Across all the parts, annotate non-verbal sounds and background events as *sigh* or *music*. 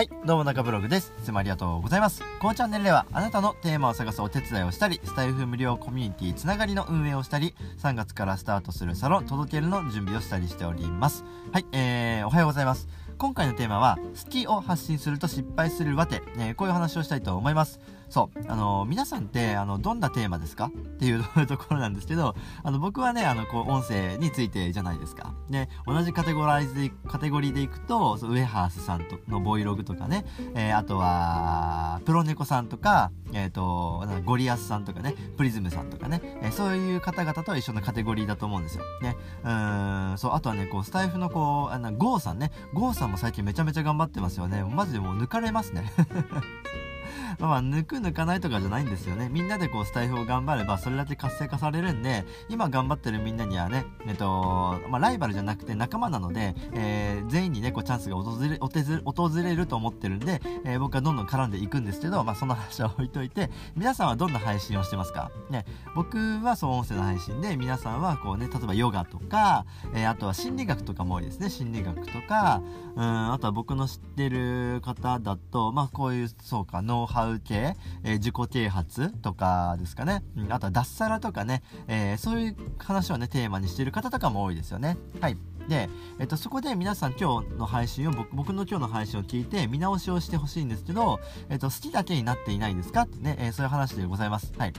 はい、どうも中ブログです。いつもありがとうございます。このチャンネルでは、あなたのテーマを探すお手伝いをしたり、スタイフ無料コミュニティつながりの運営をしたり、3月からスタートするサロン届けるの準備をしたりしております。はい、えー、おはようございます。今回のテーマは、好きを発信すると失敗するわて、えー、こういう話をしたいと思います。そう、あの、皆さんって、あの、どんなテーマですか？っていうところなんですけど、あの、僕はね、あの、こう、音声についてじゃないですか。で、同じカテゴライズ、カテゴリーでいくと、ウェハースさんとのボイログとかね、えー、あとは、プロネコさんとか、えっ、ー、と、ゴリアスさんとかね、プリズムさんとかね、えー、そういう方々と一緒のカテゴリーだと思うんですよ。ね。うん、そう、あとはね、こう、スタイフのこう、あの、ゴーさんね、ゴーさんも最近めちゃめちゃ頑張ってますよね。マジでもう抜かれますね。*laughs* まあ、抜く抜かないとかじゃないんですよね。みんなでこう、スタイフを頑張れば、それだけ活性化されるんで、今頑張ってるみんなにはね、えっと、まあ、ライバルじゃなくて仲間なので、えー、全員にね、こう、チャンスが訪れ、訪れると思ってるんで、えー、僕はどんどん絡んでいくんですけど、まあ、その話は置いといて、皆さんはどんな配信をしてますか？ね、僕はそう音声の配信で、皆さんはこうね、例えばヨガとか、えー、あとは心理学とかも多いですね。心理学とか、うん、あとは僕の知ってる方だと、まあ、こういう、そうか、ウハウ系、えー、自己啓発とかですかね。うん、あとは脱サラとかね、えー、そういう話をね、テーマにしている方とかも多いですよね。はい。で、えっと、そこで皆さん今日の配信を僕、僕の今日の配信を聞いて見直しをしてほしいんですけど、えっと、好きだけになっていないですかってね、えー、そういう話でございます。はい。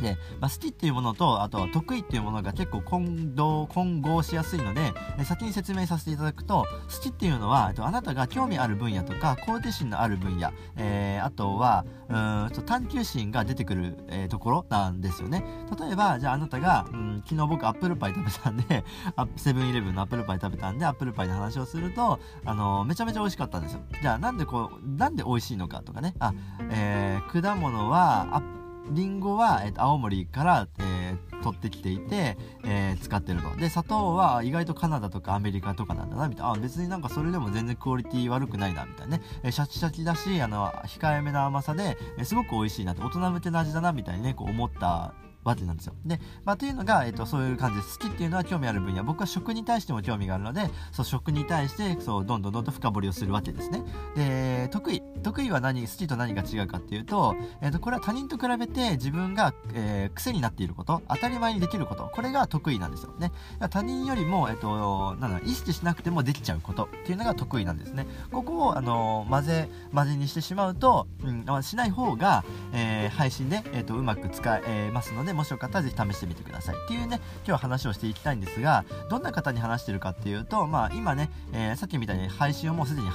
で、まあ、好きっていうものと、あとは得意っていうものが結構混同、混合しやすいので、え先に説明させていただくと、好きっていうのは、えっと、あなたが興味ある分野とか、好奇心のある分野、えー、あとは、うんと探求心が出てくる、えー、ところなんですよね。例えば、じゃああなたが、うん、昨日僕アップルパイ食べたんで、*laughs* セブンイレブンのアップルパイ食べたんで、アップルパイの話をすると、あのー、めちゃめちゃ美味しかったんですよ。じゃあなんでこう、なんで美味しいのかとかね。あ、えー、果物は、アッりんごは、えー、と青森から、えー、取ってきていて、えー、使ってると。で、砂糖は意外とカナダとかアメリカとかなんだな、みたいな。あ、別になんかそれでも全然クオリティ悪くないな、みたいなね。えー、シャキシャキだし、あの、控えめな甘さで、えー、すごく美味しいなって、大人向けの味だな、みたいにね、こう思ったわけなんですよ。で、まあ、というのが、えっ、と、そういう感じです。好きっていうのは興味ある分野。僕は食に対しても興味があるので、そう、食に対して、そう、どんどんどんどん深掘りをするわけですね。で、得意。得意は何、好きと何が違うかっていうと、えっ、と、これは他人と比べて自分が、えー、癖になっていること、当たり前にできること、これが得意なんですよね。他人よりも、えっ、と、なんだ意識しなくてもできちゃうことっていうのが得意なんですね。ここを、あの混ぜ、混ぜにしてしまうと、うん、しない方が、えー、配信で、えっ、と、うまく使えますので、もしよかったらぜひ試してみてください。っていうね、今日は話をしていきたいんですが、どんな方に話してるかっていうと、まあ今ね、えー、さっきみたいに配信をもうすでに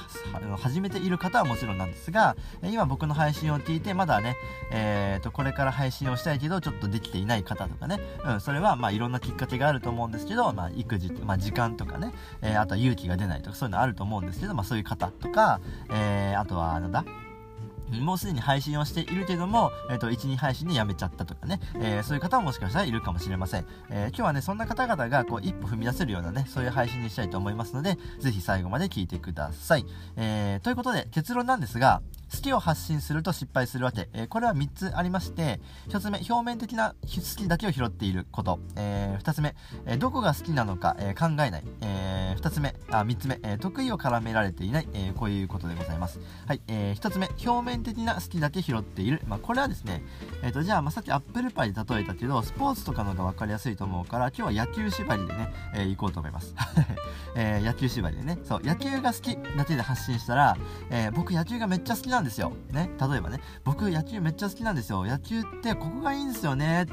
始めている方はもちろんなんですが、今僕の配信を聞いて、まだね、えーと、これから配信をしたいけど、ちょっとできていない方とかね、うん、それはまあいろんなきっかけがあると思うんですけど、まあ育児、まあ時間とかね、えー、あとは勇気が出ないとかそういうのあると思うんですけど、まあそういう方とか、えー、あとはなんだ、もうすでに配信をしているけども、えっ、ー、と、1、2配信でやめちゃったとかね、えー、そういう方ももしかしたらいるかもしれません。えー、今日はね、そんな方々が、こう、一歩踏み出せるようなね、そういう配信にしたいと思いますので、ぜひ最後まで聞いてください。え、ということで、結論なんですが、好きを発信すると失敗するわけ。えー、これは3つありまして、1つ目、表面的な好きだけを拾っていること。えー、2つ目、え、どこが好きなのか、え考えない。え2つ目、あ、3つ目、え得意を絡められていない。えこういうことでございます。はい、え1つ目、表面的な好きだけ拾っている。まあ、これはですね、えっ、と、じゃあ、まあ、さっきアップルパイで例えたけど、スポーツとかのが分かりやすいと思うから、今日は野球縛りでね、え行こうと思います。*laughs* え野球縛りでね。そう、野球が好きだけで発信したら、え僕野球がめっちゃ好きなんですよ。ね。例えばね、僕野球めっちゃ好きなんですよ。野球ってここがいいんですよね。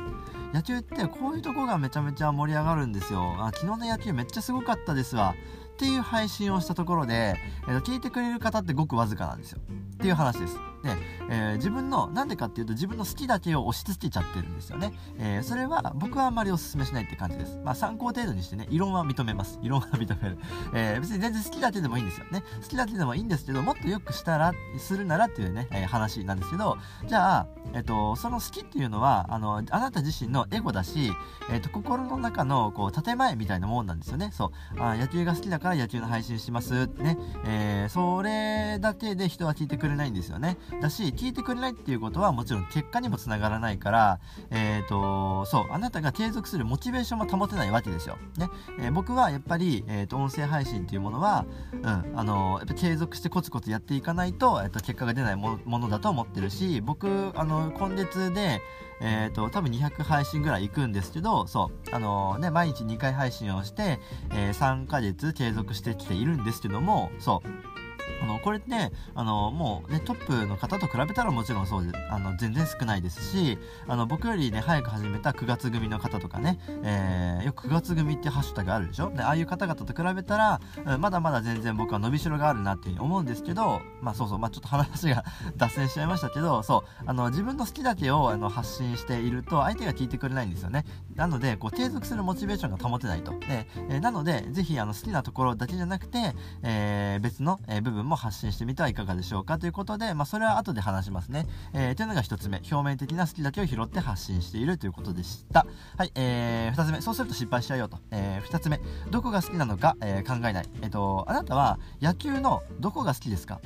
野球ってこういうとこがめちゃめちゃ盛り上がるんですよ。あ、昨日の野球めっちゃすごかったですわ。っていう配信をしたところで、えー、聞いてくれる方ってごくわずかなんですよ。っていう話です。で、えー、自分の、なんでかっていうと自分の好きだけを押し付けちゃってるんですよね。えー、それは僕はあんまりお勧めしないって感じです。まあ参考程度にしてね、異論は認めます。*laughs* 異論は認める。えー、別に全然好きだけでもいいんですよね。好きだけでもいいんですけど、もっとよくしたら、するならっていうね、えー、話なんですけど、じゃあ、えっ、と、その好きっていうのは、あの、あなた自身のエゴだし、えーと、心の中のこう建前みたいなもんなんですよねそうあ野球が好きだから野球の配信しますね、えー、それだけで人は聞いてくれないんですよねだし聞いてくれないっていうことはもちろん結果にもつながらないからえっ、ー、とそうあなたが継続するモチベーションも保てないわけですよ。ね、えー、僕はやっぱり、えーと、音声配信っていうものはうんあのやっぱ継続してコツコツやっていかないと,、えーと、結果が出ないものだと思ってるし僕あの今月でえーと、多分200配信ぐらい行くんですけどそうあのー、ね毎日2回配信をして、えー、3ヶ月継続してきているんですけどもそう。あのこれってあのもうねトップの方と比べたらもちろんそうあの全然少ないですしあの僕よりね早く始めた9月組の方とかね、えー、よく9月組ってハッシュタグあるでしょ？でああいう方々と比べたら、まだまだ全然僕は伸びしろがあるなっていううに思うんですけどまあそうそうまあちょっと話が *laughs* 脱線しちゃいましたけどそうあの自分の好きだけをあの発信していると相手が聞いてくれないんですよね。なのでこう継続するモチベーションが保てないと。で、えー、なのでぜひあの好きなところだけじゃなくて、えー、別の、え、部分も発信してみてはいかがでしょうかということで、まあ、それは後で話しますね。えー、というのが1つ目、表面的な好きだけを拾って発信しているということでした。はい、えー、2つ目、そうすると失敗しちゃうよと。えー、2つ目、どこが好きなのか、えー、考えない。えっ、ー、と、あなたは野球のどこが好きですか？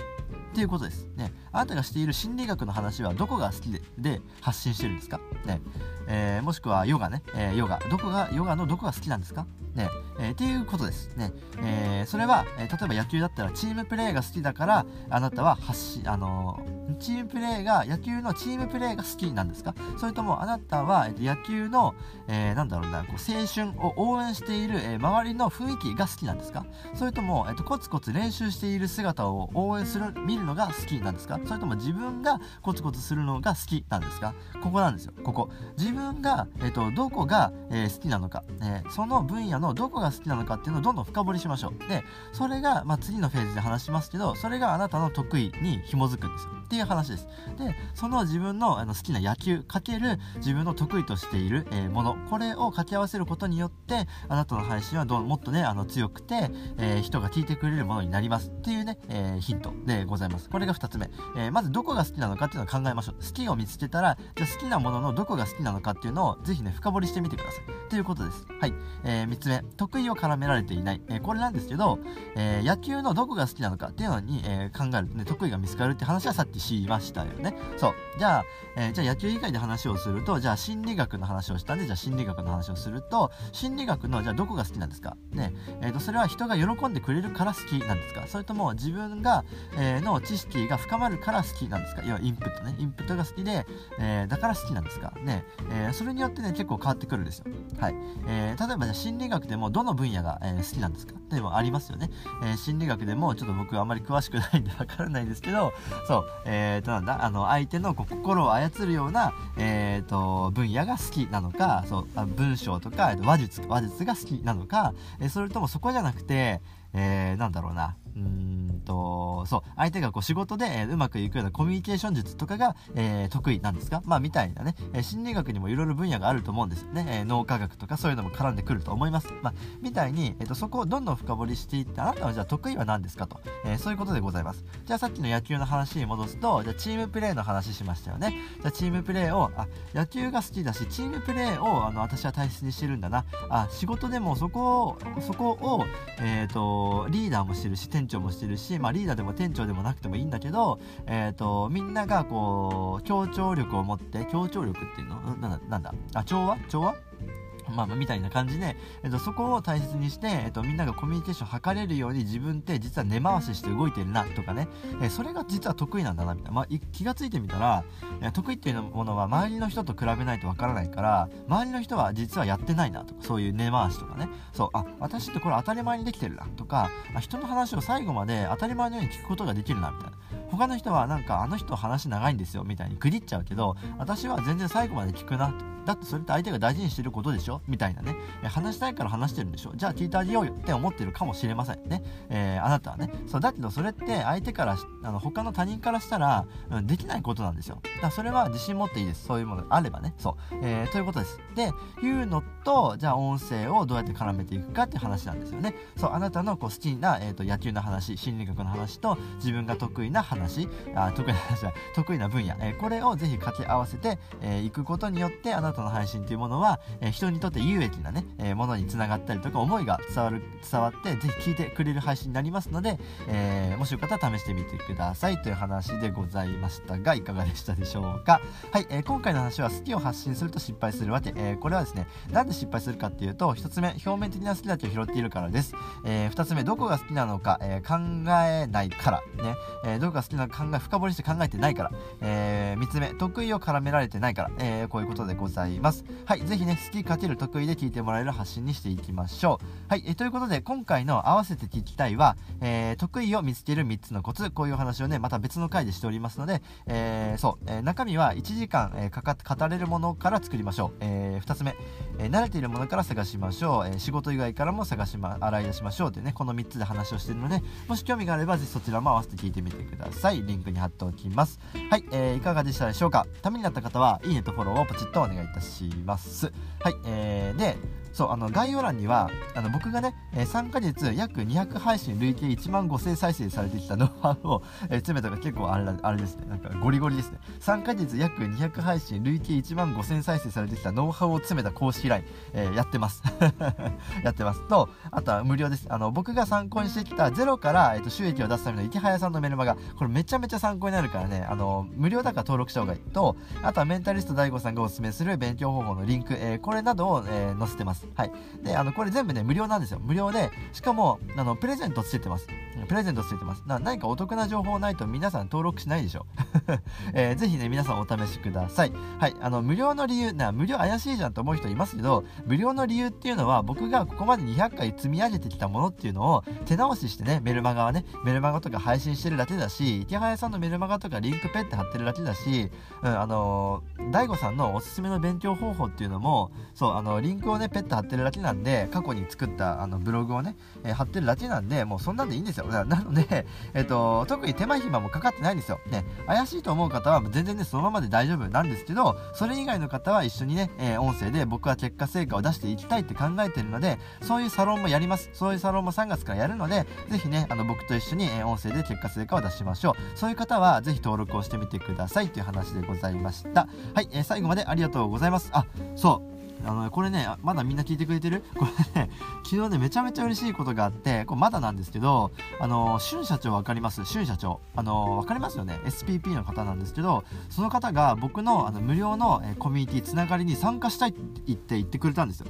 っていうことです。ね。あなたがしている心理学の話はどこが好きでで発信してるんですか？ね。えー、もしくはヨガね。えー、ヨガ。どこが、ヨガのどこが好きなんですか？ね。えー、っていうことです。ね。えー、それは、えー、例えば野球だったらチームプレーが好きだから、あなたは発し、あのー、チームプレーが、野球のチームプレーが好きなんですか？それともあなたは、野球の、えー、なんだろうな、こう青春を応援している、えー、周りの雰囲気が好きなんですか？それとも、えーと、コツコツ練習している姿を応援する、見るのが好きなんですか？それとも自分がコツコツするのが好きなんですか？ここなんですよ、ここ。自分が、えーと、どこが、えー、好きなのか、え、その分野のどこが好きなのかっていうのをどんどん深掘りしましょう。で、それが、まあ、次のフェーズで話しますけど、それがあなたの得意に紐づくんですよ。っていう話です。で、その自分のあの好きな野球かける自分の得意としている、え、もの、これを掛け合わせることによって、あなたの配信はどもっとね、あの強くて、えー、人が聞いてくれるものになりますっていうね、えー、ヒントでございます。これが2つ目。えまずどこが好きなのかっていうのを考えましょう。好きを見つけたら、じゃ好きなもののどこが好きなのかっていうのをぜひね、深掘りしてみてください。ということです。はい。え3つ目。得意を絡められていない。えこれなんですけど、え野球のどこが好きなのかっていうのに、え考えるとね、得意が見つかるって話はさっきしましたよね。そう。じゃあ、えー、じゃあ野球以外で話をすると、じゃあ心理学の話をしたんで、じゃあ心理学の話をすると、心理学の、じゃあどこが好きなんですか？ね。えっ、ー、と、それは人が喜んでくれるから好きなんですか？それとも自分が、えー、の知識が深まるから好きなんですか？要はインプットね。インプットが好きで、えだから好きなんですか？ね。えそれによってね、結構変わってくるんですよ。はい。え例えばじゃあ心理学でもどの分野が、え好きなんですか？でもありますよね。え心理学でも、ちょっと僕はあまり詳しくないんでわからないんですけど、そう、えー、となんだ、あの、相手の心を操るような、えーと、分野が好きなのかそう文章とか話術話術が好きなのか、えそれともそこじゃなくて、えー、なんだろうなうんとそう相手がこう仕事で、え、うまくいくようなコミュニケーション術とかが、えー、得意なんですか？まあみたいなね、え、心理学にもいろいろ分野があると思うんですよね、え脳科学とかそういうのも絡んでくると思います。まあみたいに、えーと、そこをどんどん深掘りしていってあなたはじゃあ得意は何ですかと、えそういうことでございます。じゃあさっきの野球の話に戻すとじゃあチームプレーの話しましたよね。じゃあチームプレーをあ野球が好きだしチームプレーをあの私は大切にしてるんだな。あ仕事でもそこをそこを、えーとリーダーもしてるし店長もしてるしまあ、リーダーでも店長でもなくてもいいんだけど、えーと、みんながこう協調力を持って協調力っていうの？なんだ？なんだ？あ調和？調和？まあ、みたいな感じで、えっと、そこを大切にして、えっと、みんながコミュニケーションを図れるように自分って実は根回しして動いてるなとかね、えそれが実は得意なんだなみたいな、まあ、気がついてみたら、え得意っていうものは周りの人と比べないとわからないから周りの人は実はやってないなとかそういう根回しとかね。そうあ私ってこれ当たり前にできてるなとか人の話を最後まで当たり前のように聞くことができるなみたいな。他の人はなんかあの人話長いんですよみたいに区切っちゃうけど私は全然最後まで聞くなだってそれって相手が大事にしてることでしょみたいなね、話したいから話してるんでしょ？じゃあ聞いてあげようよって思ってるかもしれませんね、えー、あなたはね。そうだけどそれって相手からあの他の他人からしたら、うん、できないことなんですよ。だからそれは自信持っていいです。そういうものがあればね。そう、えー、ということです。でいうのとじゃあ音声をどうやって絡めていくかって話なんですよね。そうあなたのこう好きな、えーと、野球の話心理学の話と自分が得意な話話あ得意な *laughs* 話は得意な分野、え、これをぜひ掛け合わせてい、えー、くことによってあなたの配信というものは、え、人にとって有益なね、えものにつながったりとか思いが伝わる伝わってぜひ聞いてくれる配信になりますので、えもしよかったら試してみてくださいという話でございましたがいかがでしたでしょうか？はい、え今回の話は好きを発信すると失敗するわけ、えこれはですねなんで失敗するかっていうと1つ目表面的な好きだけを拾っているからです、え2つ目どこが好きなのか、え考えないからね、えどこが好きな考え深掘りして考えてないから、え3つ目。得意を絡められてないから、えこういうことでございます。はいぜひね好きかける得意で聞いてもらえる発信にしていきましょう。はい、えということで今回の合わせて聞きたいは、えー、得意を見つける3つのコツ。こういう話をねまた別の回でしておりますので、えー、そう、えー、中身は1時間、えかか語れるものから作りましょう、え2つ目、え慣れているものから探しましょう、え仕事以外からも探しま洗い出しましょうというねこの3つで話をしているのでもし興味があればぜひそちらも合わせて聞いてみてください。リンクに貼っておきます。はい、えー、いかがでしたでしょうか？ためになった方はいいねとフォローをポチッとお願いいたします。はい、えー、でそうあの概要欄にはあの僕がね、えー、3ヶ月約200配信累計1万5000再生されてきたノウハウを、えー、詰めたが結構あれあれですね。なんかゴリゴリですね。3ヶ月約200配信累計1万5000再生されてきたノウハウを詰めた公式 LINE、えー、やってます。*laughs* やってます。とあとは無料です。あの僕が参考にしてきたゼロから、えーと、収益を出すための池早さんのメルマガここれめちゃめちゃ参考になるからねあの無料だから登録した方がいいとあとはメンタリスト DAIGO さんがおすすめする勉強方法のリンク、えこれなどを、え載せてます。はい。であのこれ全部ね無料なんですよ。無料でしかもあのプレゼントついてます。プレゼントついてます。な何かお得な情報ないと皆さん登録しないでしょ、*laughs* えー、ぜひね皆さんお試しください。はい。あの無料の理由な無料怪しいじゃんと思う人いますけど無料の理由っていうのは僕がここまで200回積み上げてきたものっていうのを手直ししてねメルマガはねメルマガとか配信してるだけだし池早さんのメルマガとかリンクペって貼ってるだけだし、うん、あのー、大さんのおすすめの勉強方法っていうのもそうあのリンクをねペッて貼ってるだけなんで過去に作ったあのブログをね、えー、貼ってるだけなんでもうそんなんでいいんですよ。な *laughs* ので、えっ、と特に手間暇もかかってないんですよ。ね怪しいと思う方は全然ねそのままで大丈夫なんですけどそれ以外の方は一緒にね、えー、音声で僕は結果成果を出していきたいって考えてるのでそういうサロンもやります。そういうサロンも3月からやるのでぜひねあの僕と一緒に、え音声で結果成果を出しましょう。そういう方はぜひ登録をしてみてくださいという話でございました。はい、えー、最後までありがとうございます。あそう。あのこれねまだみんな聞いてくれてる？*laughs* これね昨日ねめちゃめちゃ嬉しいことがあってこれまだなんですけどあの俊社長分かります？俊社長。あの分かりますよね？SPP の方なんですけどその方が僕のあの無料の、えコミュニティつながりに参加したいって言って言ってくれたんですよ。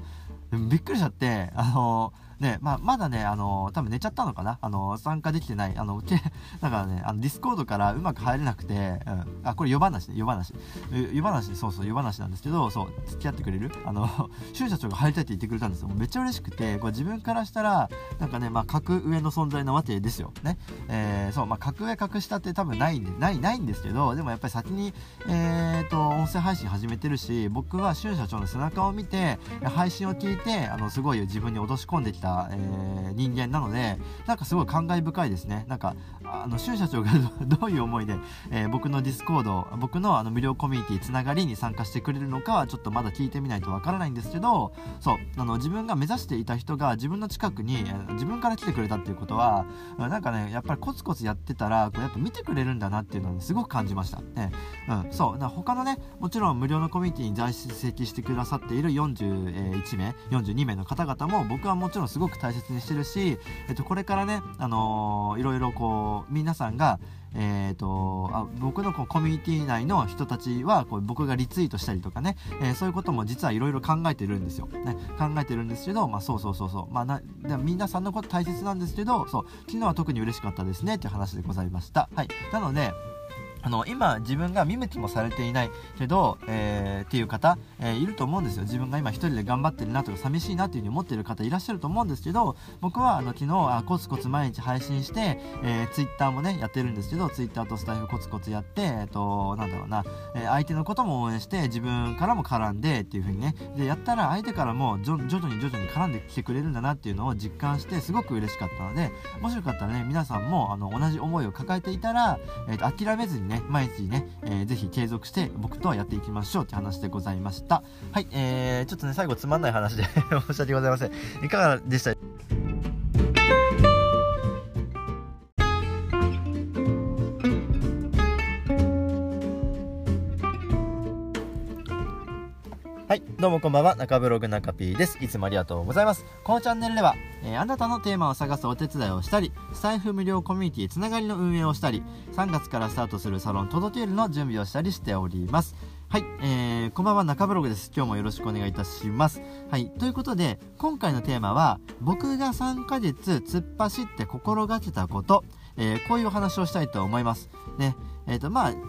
びっくりしちゃってあのね、まあ、まだね、あの多分寝ちゃったのかな？あの参加できてない。あの、け *laughs* だからね、あのディスコードからうまく入れなくて、うん。あ、これ、夜話ね、夜話。夜話、そうそう、夜話なんですけど、そう、付き合ってくれる？あの、周社長が入りたいって言ってくれたんですよ。めっちゃ嬉しくて、これ自分からしたら、なんかね、まあ、格上の存在なわけですよ。ね。えー、そう、まあ、格上格下って多分ないんで、ない、ないんですけど、でもやっぱり先に、えーと、音声配信始めてるし、僕は周社長の背中を見て、配信を聞いて、あの、すごい自分に落とし込んできた、えー人間なのでなんかすごい感慨深いですね。なんかあの周社長がどういう思いで、えー、僕のディスコード僕のあの無料コミュニティつながりに参加してくれるのかはちょっとまだ聞いてみないとわからないんですけどそうあの自分が目指していた人が自分の近くに自分から来てくれたっていうことはなんかねやっぱりコツコツやってたらこうやっぱ見てくれるんだなっていうのを、すごく感じました、ね。うん、そう他のねもちろん無料のコミュニティに在籍してくださっている41名42名の方々も僕はもちろんすごく大切にしてるし、えっと、これからね、あのー、いろいろこう皆さんがえーと、あ僕のこうコミュニティ内の人たちはこう僕がリツイートしたりとかね、えー、そういうことも実はいろいろ考えてるんですよ、ね、考えてるんですけど、まあ、そうそうそうそう、まあ、な皆さんのこと大切なんですけどそう昨日は特に嬉しかったですねって話でございました。はい。なのであの今自分が見向きもされていないけど、えー、っていう方、えー、いると思うんですよ。自分が今一人で頑張ってるなとか寂しいなっていう風に思ってる方いらっしゃると思うんですけど僕はあの昨日あコツコツ毎日配信して、えー、ツイッターもねやってるんですけどツイッターとスタイフコツコツやってえっ、となんだろうな、えー相手のことも応援して自分からも絡んでっていう風にね。でやったら相手からも徐々に徐々に絡んできてくれるんだなっていうのを実感してすごく嬉しかったのでもしよかったらね皆さんもあの同じ思いを抱えていたら、えーと諦めずにね毎日ねえー、ぜひ継続して僕とはやっていきましょうって話でございました。はいえー、ちょっとね最後つまんない話で *laughs* 申し訳ございません。いかがでした？どうもこんばんは。中ブログ中 P です。いつもありがとうございます。このチャンネルでは、えー、あなたのテーマを探すお手伝いをしたり、スタイフ無料コミュニティつながりの運営をしたり、3月からスタートするサロン届けるの準備をしたりしております。はい、えー、こんばんは、中ブログです。今日もよろしくお願いいたします。はい、ということで、今回のテーマは、僕が3ヶ月突っ走って心がけたこと、えー、こういうお話をしたいと思います。ね、えっ、ー、と、まあ、ね、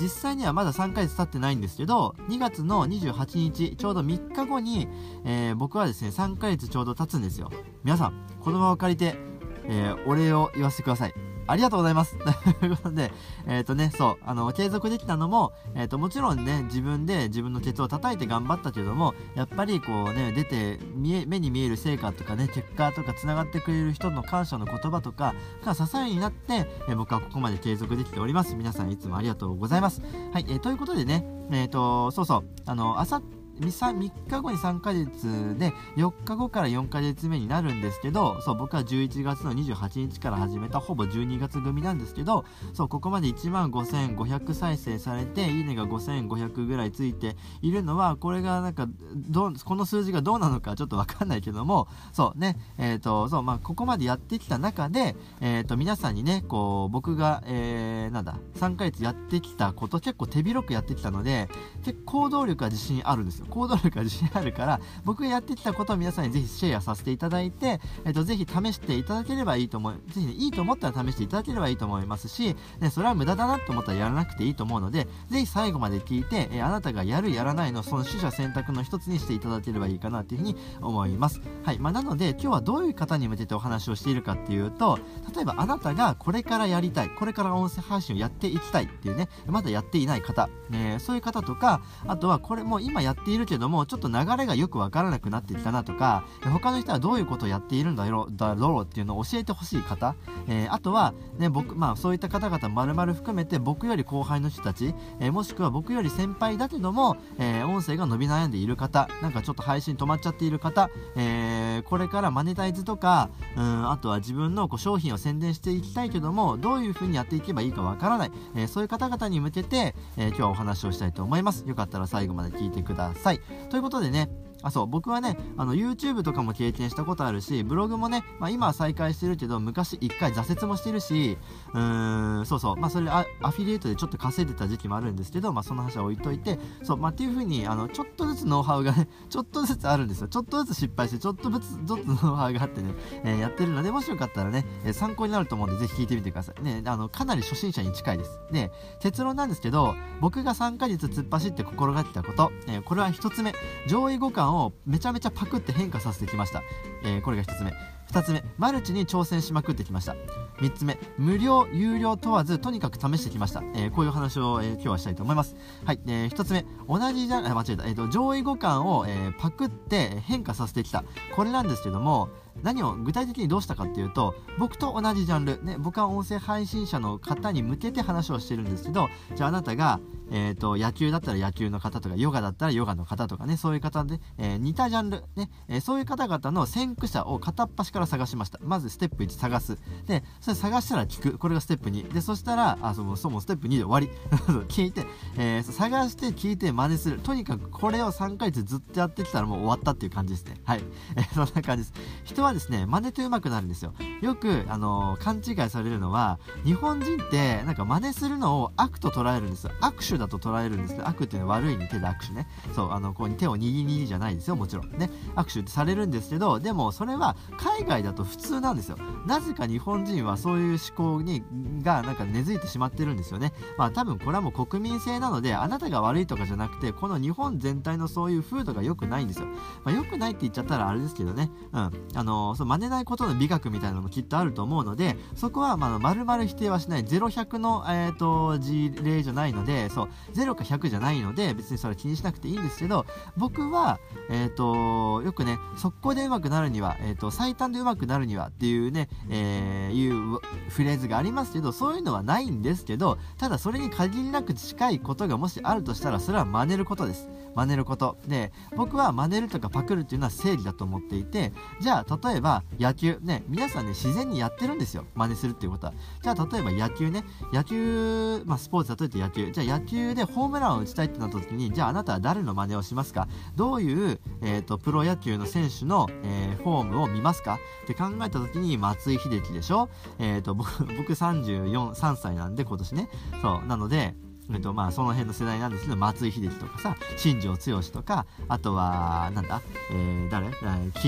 実際にはまだ3ヶ月経ってないんですけど、2月の28日、ちょうど3日後に、えー、僕はですね、3ヶ月ちょうど経つんですよ。皆さん、この場を借りて、えー、お礼を言わせてください。ありがとうございます。ということで、えっ、ー、とね、そう、あの、継続できたのも、えっ、ー、と、もちろんね、自分で自分のケツを叩いて頑張ったけども、やっぱりこうね、出て、見え、目に見える成果とかね、結果とか繋がってくれる人の感謝の言葉とかが支えになって、えー、僕はここまで継続できております。皆さんいつもありがとうございます。はい、え、ということでね、えっ、と、そうそう、あの、あさって、3, 3日後に3ヶ月で4日後から4ヶ月目になるんですけどそう僕は11月の28日から始めたほぼ12月組なんですけどそうここまで1万5500再生されていいねが5500ぐらいついているのはこれがなんかどこの数字がどうなのかちょっとわかんないけどもそうねえっ、ー、とそうまあここまでやってきた中でえ、ー、と皆さんにねこう僕が、えー、なんだ3ヶ月やってきたこと結構手広くやってきたので結構行動力は自信あるんですよ。行動力が自信あるから僕がやってきたことを皆さんにぜひシェアさせていただいて、えっと、ぜひ試していただければいいと思うぜひ、ね、いいと思ったら試していただければいいと思いますし、ね、それは無駄だなと思ったらやらなくていいと思うのでぜひ最後まで聞いて、えあなたがやるやらないのその取捨選択の一つにしていただければいいかなというふうに思います、はいまあ、なので今日はどういう方に向けてお話をしているかっていうと例えばあなたがこれからやりたいこれから音声配信をやっていきたいっていうねまだやっていない方、ね、そういう方とかあとはこれもう今やってているけどもちょっと流れがよくわからなくなってきたなとか他の人はどういうことをやっているんだろうだろうっていうのを教えてほしい方、えー、あとは、ね、僕、まあ、そういった方々丸々含めて僕より後輩の人たち、えー、もしくは僕より先輩だけども、えー、音声が伸び悩んでいる方なんかちょっと配信止まっちゃっている方、えこれからマネタイズとかうんあとは自分のこう商品を宣伝していきたいけどもどういう風にやっていけばいいかわからない、えそういう方々に向けて、え今日はお話をしたいと思います。よかったら最後まで聞いてください。ということでねあそう僕はねあの YouTube とかも経験したことあるしブログもね、まあ、今は再開してるけど昔1回挫折もしてるしうーんそうそうまあそれアアフィリエイトでちょっと稼いでた時期もあるんですけど、まあ、その話は置いといてそう、まあ、っていう風にあのちょっとずつノウハウがね *laughs* ちょっとずつあるんですよ。ちょっとずつ失敗してちょっとずつちょっとノウハウがあってね、えー、やってるのでもしよかったらね、え、参考になると思うんでぜひ聞いてみてください。ねあのかなり初心者に近いです。で結論なんですけど僕が3ヶ月突っ走って心がけたこと、えー、これは1つ目。上位互換をめちゃめちゃパクって変化させてきました、えー、これが1つ目。2つ目マルチに挑戦しまくってきました。3つ目無料有料問わずとにかく試してきました、えー、こういう話を、えー、今日はしたいと思います。はい、えー、1つ目同じじゃ間違えた、えーと、上位互換を、え、パクって変化させてきた。これなんですけども何を具体的にどうしたかっていうと僕と同じジャンル、ね、僕は音声配信者の方に向けて話をしてるんですけどじゃああなたが、えーと、野球だったら野球の方とかヨガだったらヨガの方とかねそういう方で、え、似たジャンル、ねえ、そういう方々の先駆者を片っ端から探しました。まずステップ1探す。でそれ探したら聞く。これがステップ2でそしたらあそもそもステップ2で終わり。*laughs* 聞いて、えー、探して聞いて真似する。とにかくこれを3ヶ月ずっとやってきたらもう終わったっていう感じですね。はい、*laughs* えー、そんな感じです。人はですね真似て上手くなるんですよ。よく、あのー、勘違いされるのは日本人ってなんか真似するのを悪と捉えるんですよ。握手だと捉えるんですけど悪っていうのは悪いに手で握手ね。そうあのこう手を握り握じゃないないですよもちろん。ね。握手ってされるんですけどでもそれは海外界だと普通なんですよ。なぜか日本人はそういう思考にがなんか根付いてしまってるんですよね。まあ多分これはもう国民性なのであなたが悪いとかじゃなくてこの日本全体のそういう風土が良くないんですよ、まあ、良くないって言っちゃったらあれですけどね。うん。あのー、そう真似ないことの美学みたいなのもきっとあると思うのでそこはまあ丸々否定はしない。0100の、えーと、事例じゃないのでそう0か100じゃないので別にそれ気にしなくていいんですけど僕は、えーと、よくね速攻で上手くなるには、えーと、最短で上手くなるにはっていうね、えー、いうフレーズがありますけどそういうのはないんですけどただそれに限りなく近いことがもしあるとしたらそれは真似ることです。真似ること。で僕は真似るとかパクるっていうのは正義だと思っていてじゃあ例えば野球。ね皆さんね自然にやってるんですよ。真似するっていうことは。じゃあ例えば野球ね。野球まあスポーツ例えて野球。じゃあ野球でホームランを打ちたいってなった時にじゃああなたは誰の真似をしますか？どういう、えーと、プロ野球の選手の、えー、フォームを見ますか？で考えた時に松井秀喜でしょ？えっ、ー、と僕34 3歳なんで今年ね。そうなのでえっとまあ、その辺の世代なんですけど松井秀喜とかさ新庄剛志とかあとはなんだ、えー、誰？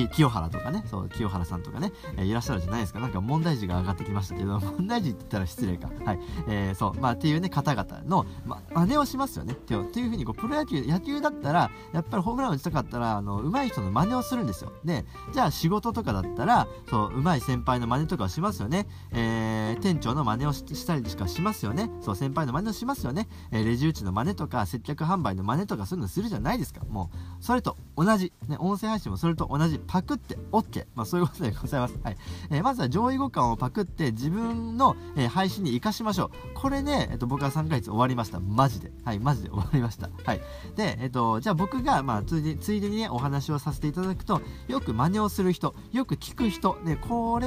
清原とかね。そう清原さんとかね、えー、いらっしゃるじゃないですか。なんか問題児が上がってきましたけど *laughs* 問題児って言ったら失礼か。はい、えー、そう。まあっていうね方々の、ま、真似をしますよね。っていうふうにこうプロ野球野球だったらやっぱりホームラン打ちたかったらあの上手い人の真似をするんですよ。でじゃあ仕事とかだったらそう上手い先輩の真似とかをしますよね、えー、店長の真似をしたりとかしますよね。そう先輩の真似をしますよね。えレジ打ちの真似とか接客販売の真似とかそういうのするじゃないですか。もうそれと同じ、ね、音声配信もそれと同じ。パクって OK、まあ、そういうことでございます、はい。えー、まずは上位互換をパクって自分の、えー、配信に生かしましょう。これね、えっと、僕は3ヶ月終わりました。マジで。はいマジで終わりました。はい。でえっとじゃあ僕が、まあ、ついでついでにねお話をさせていただくとよく真似をする人よく聞く人。ねこれ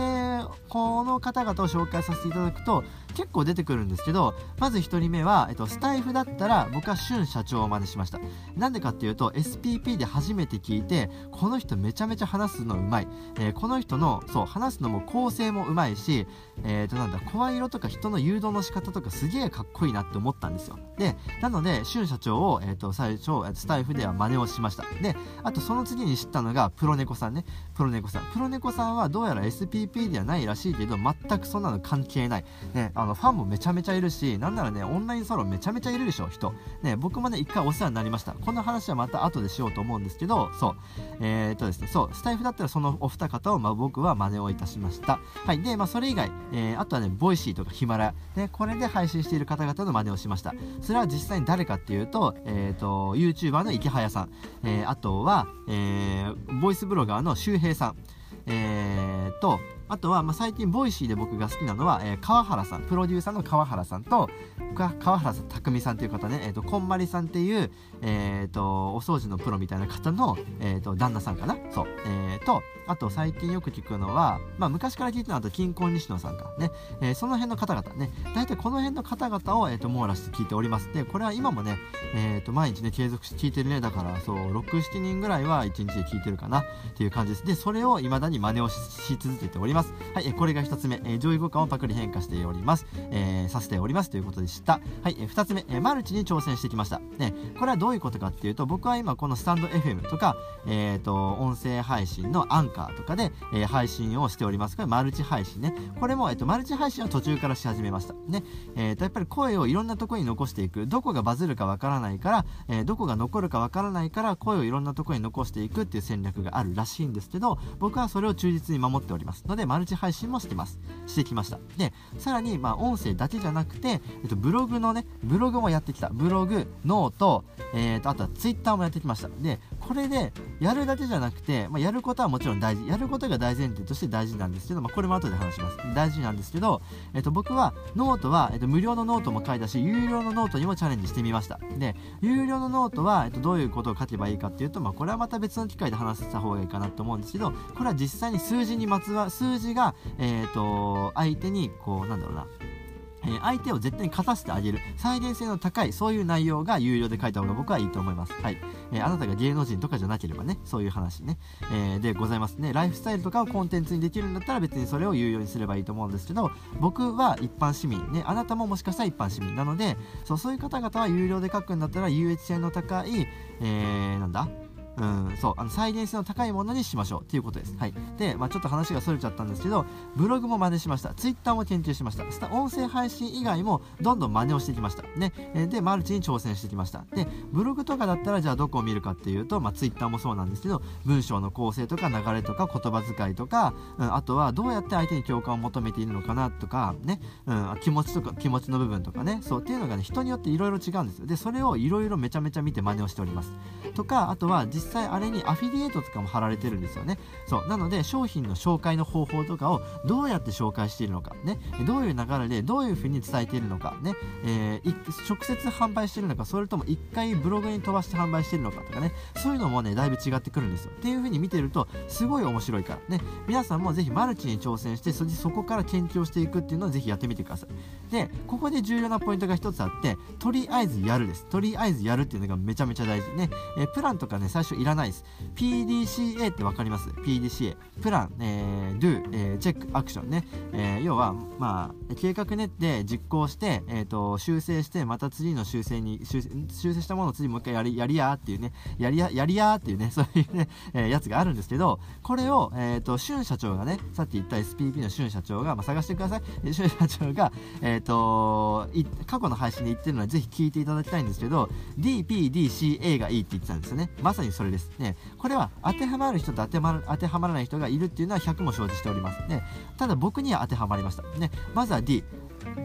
この方々を紹介させていただくと結構出てくるんですけどまず1人目は、えっと、スタイフだったら僕は俊社長を真似しました。なんでかっていうと SPP で初めて聞いてこの人めちゃめちゃ話すのうまい、えー、この人のそう話すのも構成もうまいしえー、となんだ声色とか人の誘導の仕方とかすげえかっこいいなって思ったんですよ。でなので俊社長を、えー、と最初スタイフでは真似をしました。であとその次に知ったのがプロネコさんね。プロネコさん。プロネコさんはどうやら SPP ではないらしいけど全くそんなの関係ない、ね、あのファンもめちゃめちゃいるしなんならねオンラインサロンめちゃめちゃいるでしょ人。ね僕もね一回お世話になりました。この話はまた後でしようと思うんですけどそう。えっ、とですねそう。スタエフだったらそのお二方を、まあ、僕は真似をいたしました。はい。でまあそれ以外えー、あとはね、 Voicy とか Himalaya、ね、これで配信している方々の真似をしました。それは実際に誰かっていうと、えっ、と、YouTuber のイケハヤさん、えー、あとは、えー、ボイスブロガーの周平さん、えー、と、あとは、まあ、最近 Voicy で僕が好きなのは、えー、川原さんプロデューサーの川原さんと川原卓巳さんという方ね、えーと、こんまりさんっていう、えーと、お掃除のプロみたいな方の、えーと、旦那さんかな。そう、えー、とあと最近よく聞くのは、まあ、昔から聞いてるのはと金婚西野さんかね、えー、その辺の方々ね。大体この辺の方々を、えー、と網羅して聞いております。でこれは今もね、えー、と毎日ね継続して聞いてるね。だからそう67人ぐらいは1日で聞いてるかなっていう感じです。でそれを未だに真似をし続けております。はい、これが1つ目、え上位互換をパクリ変化しております、えー、させておりますということでした。はい、え2つ目、えマルチに挑戦してきました。ね、これはどういうことかっていうと、僕は今このスタンド FM とか、えっ、ー、と、音声配信のアンカーとかで、えー、配信をしておりますが、マルチ配信ね。これも、えっ、と、マルチ配信は途中からし始めました。ね、えっ、と、やっぱり声をいろんなところに残していく。どこがバズるかわからないから、えどこが残るかわからないから、声をいろんなところに残していくっていう戦略があるらしいんですけど、僕はそれを忠実に守っておりますので、マルチ配信もしてます。してきました。でさらにまあ音声だけじゃなくて、えっと、ブログのねブログもやってきた。ブログ note、えー、とあとはツイッターもやってきました。でこれでやるだけじゃなくて、まあ、やることはもちろん大事やることが大前提として大事なんですけど、まあ、これも後で話します。大事なんですけど、えっと、僕はノートは、えっと、無料のノートも書いたし有料のノートにもチャレンジしてみました。で有料のノートは、えっと、どういうことを書けばいいかっていうと、まあ、これはまた別の機会で話した方がいいかなと思うんですけどこれは実際に数字にまつわ数字が、えっと相手にこうなんだろうなえ、相手を絶対に勝たせてあげる。再現性の高いそういう内容が有料で書いた方が僕はいいと思います、はい。え、あなたが芸能人とかじゃなければねそういう話ね、え、でございますね。ライフスタイルとかをコンテンツにできるんだったら別にそれを有料にすればいいと思うんですけど僕は一般市民ね。あなたももしかしたら一般市民。なのでそうそういう方々は有料で書くんだったら優越性の高い、えー、なんだ？うんそうあの再現性の高いものにしましょうっていうことです。はい。で、まあ、ちょっと話がそれちゃったんですけどブログも真似しました。ツイッターも研究しました。音声配信以外もどんどん真似をしてきました。ね。でマルチに挑戦してきました。でブログとかだったらじゃあどこを見るかっていうと、まあ、ツイッターもそうなんですけど文章の構成とか流れとか言葉遣いとか、うん、あとはどうやって相手に共感を求めているのかなとかね、うん、気持ちとか気持ちの部分とかね。そうっていうのがね人によっていろいろ違うんですよ。でそれをいろいろめちゃめちゃ見て真似をしております。とかあとは実実際あれにアフィリエイトとかも貼られてるんですよね。そう。なので商品の紹介の方法とかをどうやって紹介しているのか。ね。どういう流れでどういうふうに伝えているのか。ね、えー、直接販売しているのか。それとも1回ブログに飛ばして販売しているのかとかね。そういうのもねだいぶ違ってくるんですよ。っていうふうに見てるとすごい面白いから。ね。皆さんもぜひマルチに挑戦してそそこから研究をしていくっていうのをぜひやってみてください。でここで重要なポイントが1つあってとりあえずやるです。とりあえずやるっていうのがめちゃめちゃ大事。ね、えー、プランとかね最初いらないです。PDCA って分かります？PDCA プラン、えー、do、えー、チェックアクションね、えー、要はまあ計画練って実行して、えーと、修正してまた次の修正に修正したものを次もう一回やりやりやーっていうね。やりややりやーっていうね。そういうね、えー、やつがあるんですけどこれを、えーと、俊社長がねさっき言った SPP の俊社長が、まあ、探してください。俊社長が、えーと、過去の配信で言ってるのでぜひ聞いていただきたいんですけど DPDCA がいいって言ってたんですよね。まさにそれです。ねこれは当てはまる人と当てはま当てはまらない人がいるっていうのは100も承知しております。ねただ僕には当てはまりました。ねまずは D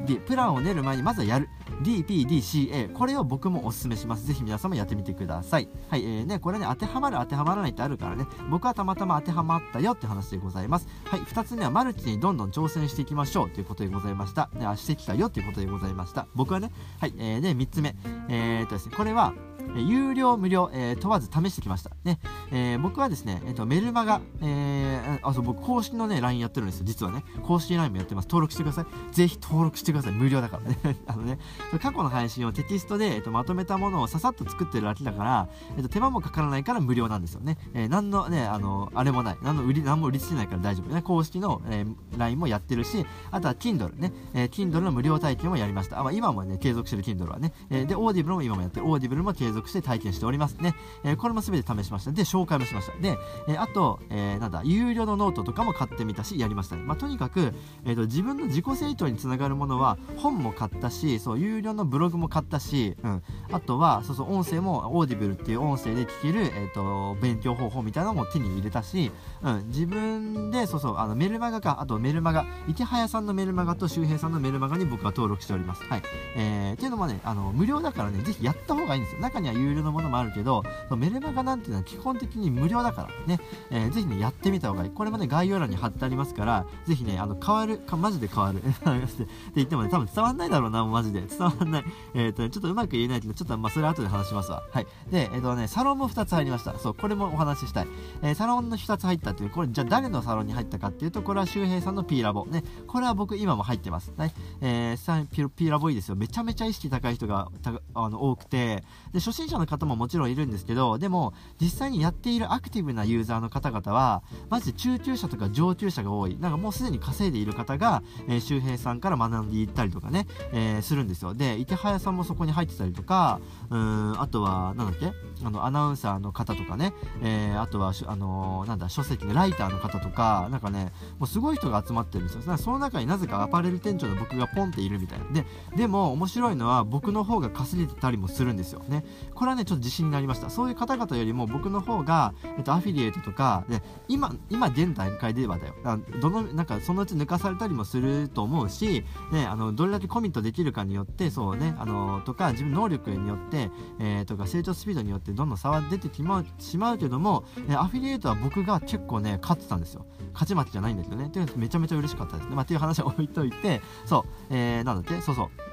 D プランを練る前にまずはやる。DPDCA これを僕もおすすめします。ぜひ皆さんもやってみてください。はいえーねこれね当てはまる当てはまらないってあるからね。僕はたまたま当てはまったよって話でございます。はい2つ目はマルチにどんどん挑戦していきましょうということでございました。ねしてきたよということでございました。僕はねはいえー、で3つ目。えー、っとですねこれは有料無料、えー、問わず試してきました。ね、えー、僕はですね、えーと、メルマガ、えー、あそう僕公式のね LINE やってるんですよ実はね。公式 LINE もやってます。登録してください。ぜひ登録してください。無料だからね。*laughs* あのね。過去の配信をテキストで、えーと、まとめたものをささっと作ってるだけだから、えーと、手間もかからないから無料なんですよね、えー、何のねあのあれもない。何の売り何も売りつけないから大丈夫ね。公式の、えー、LINE もやってるしあとは Kindle ね、えー、Kindle の無料体験もやりました。あ、まあ、今もね継続してる Kindle はね、えー、で Audible も今もやってる。Audible も継続続して体験しております。ね、えー、これも全て試しました。で紹介もしました。で、えー、あと、えー、なんだ有料のノートとかも買ってみたしやりましたね、まあ、とにかく、えーと、自分の自己成長につながるものは本も買ったしそう有料のブログも買ったし、うん、あとはそうそう音声も Audible っていう音声で聞ける、えーと、勉強方法みたいなのも手に入れたし、うん、自分でそうそうあのメルマガかあとメルマガイケハヤさんのメルマガと周平さんのメルマガに僕は登録しております。はい、えー、っていうのもねあの無料だからねぜひやった方がいいんですよ。中には有料のものもあるけどメルマガなんていうのは基本的に無料だからね、えー、ぜひね、やってみた方がいい。これもね、概要欄に貼ってありますから、ぜひね、あの、変わる、か、マジで変わる。*laughs* って言ってもね、多分伝わんないだろうな、マジで。伝わんない。えっ、ー、と、ね、ちょっとうまく言えないけど、ちょっと、まあ、それ後で話しますわ。はい。で、えっ、ー、とね、サロンも2つ入りました。そう、これもお話ししたい。えー、サロンの2つ入ったっていう、これ、じゃあ誰のサロンに入ったかっていうと、これは周平さんの P ラボ。ね、これは僕今も入ってます。ね、えー、P, ラボいいですよ。めちゃめちゃ意識高い人が、あの、多くて、で、初心者の方ももちろんいるんですけど、でも、実際にやっているアクティブなユーザーの方々は、マジで中級者とか上級者が多い。なんかもうすでに稼いでいる方が、えー、周平さんから学んでいったりとかね、えー、するんですよ。で、池早さんもそこに入ってたりとか、うん、あとは、なんだっけあの、アナウンサーの方とかね、えー、あとは、あのー、なんだ、書籍のライターの方とか、なんかね、もうすごい人が集まってるんですよ。その中になぜかアパレル店長の僕がポンっているみたいな。で、でも面白いのは僕の方が稼いでたりもするんですよね。これはね、ちょっと自信になりました。そういう方々よりも僕の方が、えっと、アフィリエイトとか、で今、今現段階ではだよ。どの、なんかそのうち抜かされたりもすると思うし、ね、あの、どれだけコミットできるかによって、そうね、あの、とか、自分能力によって、えー、とか、成長スピードによってどんどん差は出てきましまうけども、えアフィリエイトは僕が結構ね、勝ってたんですよ。勝ち負けじゃないんだけどね。っていうめちゃめちゃ嬉しかったですね。まあ、っていう話は置いといて、そう、えー、なんだって、そうそう。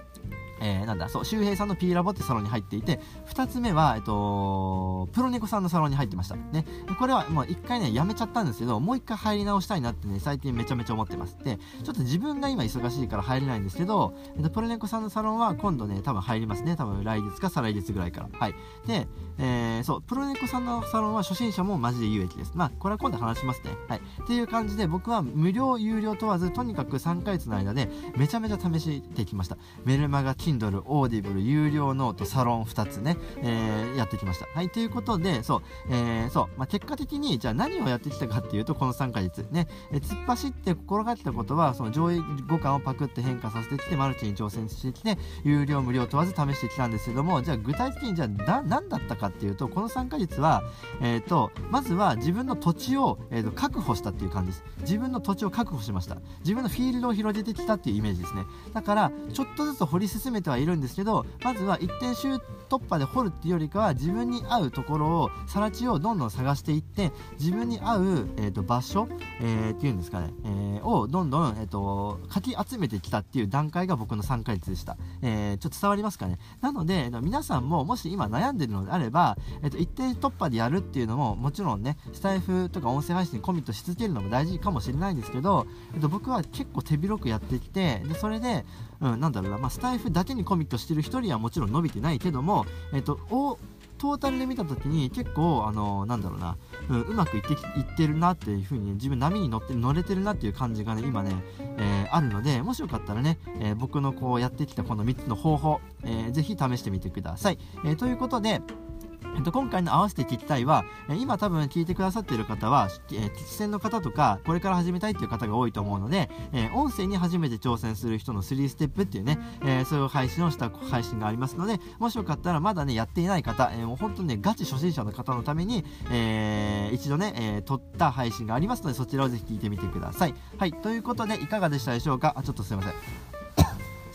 えー、なんだ、そう、周平さんの P ラボってサロンに入っていて、2つ目は、えっと、プロネコさんのサロンに入ってました。ね。これはもう1回ね、やめちゃったんですけど、もう1回入り直したいなってね、最近めちゃめちゃ思ってます。で、ちょっと自分が今忙しいから入れないんですけど、えっと、プロネコさんのサロンは今度ね、多分入りますね。多分来月か再来月ぐらいから。はい。で、えー、そう、プロネコさんのサロンは初心者もマジで有益です。まあ、これは今度話しますね。はい。っていう感じで、僕は無料、有料問わず、とにかく3ヶ月の間で、めちゃめちゃ試してきました。メルマガ、Kindle、Audible、有料ノート、サロン2つね、えー、やってきました。はい、ということで、そう、えー、そう、まあ、結果的に、じゃあ何をやってきたかっていうと、この3ヶ月、ね、えー、突っ走って心がけたことは、その上位互換をパクって変化させてきて、マルチに挑戦してきて、有料、無料問わず試してきたんですけども、じゃあ具体的に、じゃあ何だったかっていうと、この3ヶ月は、えっ、ー、と、まずは自分の土地を、えーと、確保したっていう感じです。自分の土地を確保しました。自分のフィールドを広げてきたっていうイメージですね。だから、ちょっとずつ掘り進めてはいるんですけど、まずは一点集突破で掘るっていうよりかは、自分に合うところを、更地をどんどん探していって、自分に合う、えーと、場所、えー、っていうんですかね、えー、をどんどん、えーと、かき集めてきたっていう段階が僕の3ヶ月でした。えー、ちょっと伝わりますかね？なので、えーと皆さんももし今悩んでるのであれば、えーと、一点突破でやるっていうのも、もちろんね、スタイフとか音声配信にコミットし続けるのも大事かもしれないんですけど、えー、と僕は結構手広くやってきて、でそれで、うん、なんだろうな、まあ、スタイフだけにコミットしてる人にはもちろん伸びてないけども、えっ、と、お、トータルで見た時に結構あのなんだろうな、うん、うまくいっていってるなっていう風に、ね、自分波に乗って乗れてるなっていう感じがね今ね、えー、あるのでもしよかったらね、えー、僕のこうやってきたこの3つの方法、えー、ぜひ試してみてください、えー、ということでえっと、今回の合わせて聞きたいは、え今多分聞いてくださっている方は、え実践の方とか、これから始めたいっていう方が多いと思うので、え音声に初めて挑戦する人の3ステップっていうね、えそういう配信をした配信がありますので、もしよかったらまだね、やっていない方、えー、もう本当にね、ガチ初心者の方のために、えー、一度ね、えー、撮った配信がありますので、そちらをぜひ聞いてみてください。はい、ということで、いかがでしたでしょうか？あ、ちょっとすいません。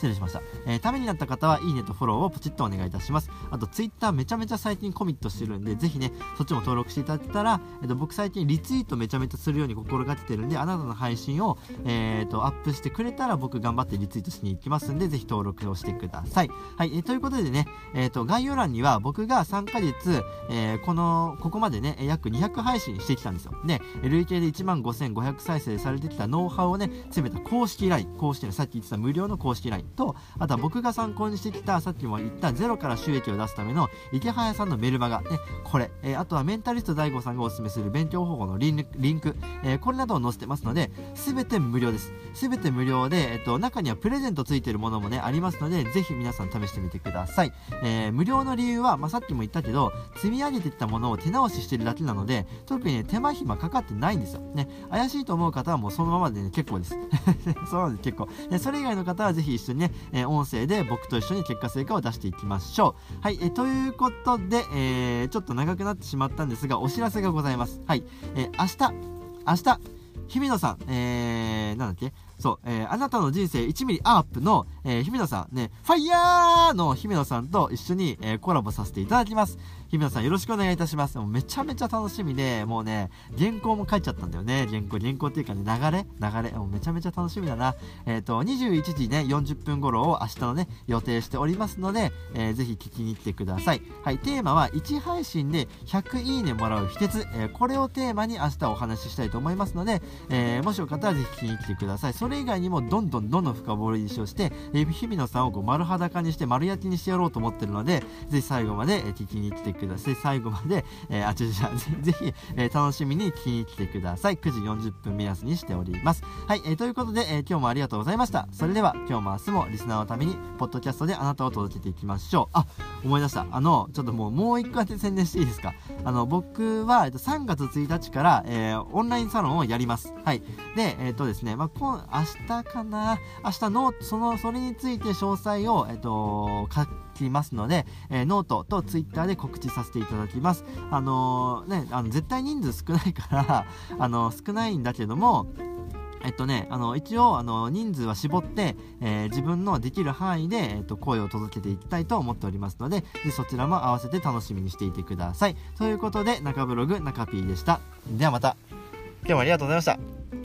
失礼しました、えー、ためになった方はいいねとフォローをポチッとお願いいたします。あと Twitter めちゃめちゃ最近コミットしてるんでぜひねそっちも登録していただけたら、えー、と僕最近リツイートめちゃめちゃするように心がけてるんであなたの配信を、えー、とアップしてくれたら僕頑張ってリツイートしに行きますんでぜひ登録をしてください。はい、えー、ということでね、えー、と概要欄には僕が3ヶ月、えー、このここまでね約200配信してきたんですよ。で累計で1万5500再生されてきたノウハウをね詰めた公式 LINE 公式 LINE さっき言ってた無料の公式 LINE とあとは僕が参考にしてきたさっきも言ったゼロから収益を出すための池早さんのメルマガ、ね、これ、えー、あとはメンタリスト DAIGO さんがおすすめする勉強方法のリンク、えー、これなどを載せてますので全て無料です。全て無料で、えっと、中にはプレゼントついてるものもねありますのでぜひ皆さん試してみてください、えー、無料の理由は、まあ、さっきも言ったけど積み上げてきたものを手直ししてるだけなので特に、ね、手間暇かかってないんですよ、ね、怪しいと思う方はもうそのままで、ね、結構です。*laughs* そのままで結構。それ以外の方はぜひ一緒にね、え音声で僕と一緒に結果成果を出していきましょう。はい、えということで、えー、ちょっと長くなってしまったんですが、お知らせがございます。はい、えー、明日、明日、日比野さん、えー、なんだっけ？そう、えー、あなたの人生1ミリアップの、えー、日比野さんね、ファイヤーの日比野さんと一緒に、えー、コラボさせていただきます。日比野さんよろしくお願いいたします。もうめちゃめちゃ楽しみで、もうね、原稿も書いちゃったんだよね。原稿、原稿っていうかね、流れ？流れ。もうめちゃめちゃ楽しみだな。えっ、ー、と、21時ね、40分頃を明日のね、予定しておりますので、えー、ぜひ聞きに行ってください。はい、テーマは1配信で100いいねもらう秘訣。えー、これをテーマに明日お話ししたいと思いますので、えー、もしよかったらぜひ聞きに来てください。それ以外にもどんどんどんどん深掘りをして、えー、日比野さんをこう丸裸にして丸焼きにしてやろうと思ってるので、ぜひ最後まで、え、聞きに来てください。最後まで、えー、あちら、ぜ *laughs* ひ、えー、楽しみに聞きに来てください。9時40分目安にしております。はい、えー、ということで、えー、今日もありがとうございました。それでは、今日も明日もリスナーのために、ポッドキャストであなたを届けていきましょう。あ、思い出した。あの、ちょっともう、もう一個だけ宣伝していいですか？あの、僕は、えっと、3月1日から、えー、オンラインサロンをやります。はい。で、えっ、とですね、まあ、今、明日かな？明日 note、その、それについて詳細を、えっと、書きますので、えー、ノートとツイッターで告知させていただきます。あのー、ね、あの、絶対人数少ないから *laughs* あの、少ないんだけども、えっとね、あの、一応、あの、人数は絞って、えー、自分のできる範囲で、えっと、声を届けていきたいと思っておりますので、でそちらも合わせて楽しみにしていてください。ということで、中ブログ、中 P でした。ではまた。今日もありがとうございました。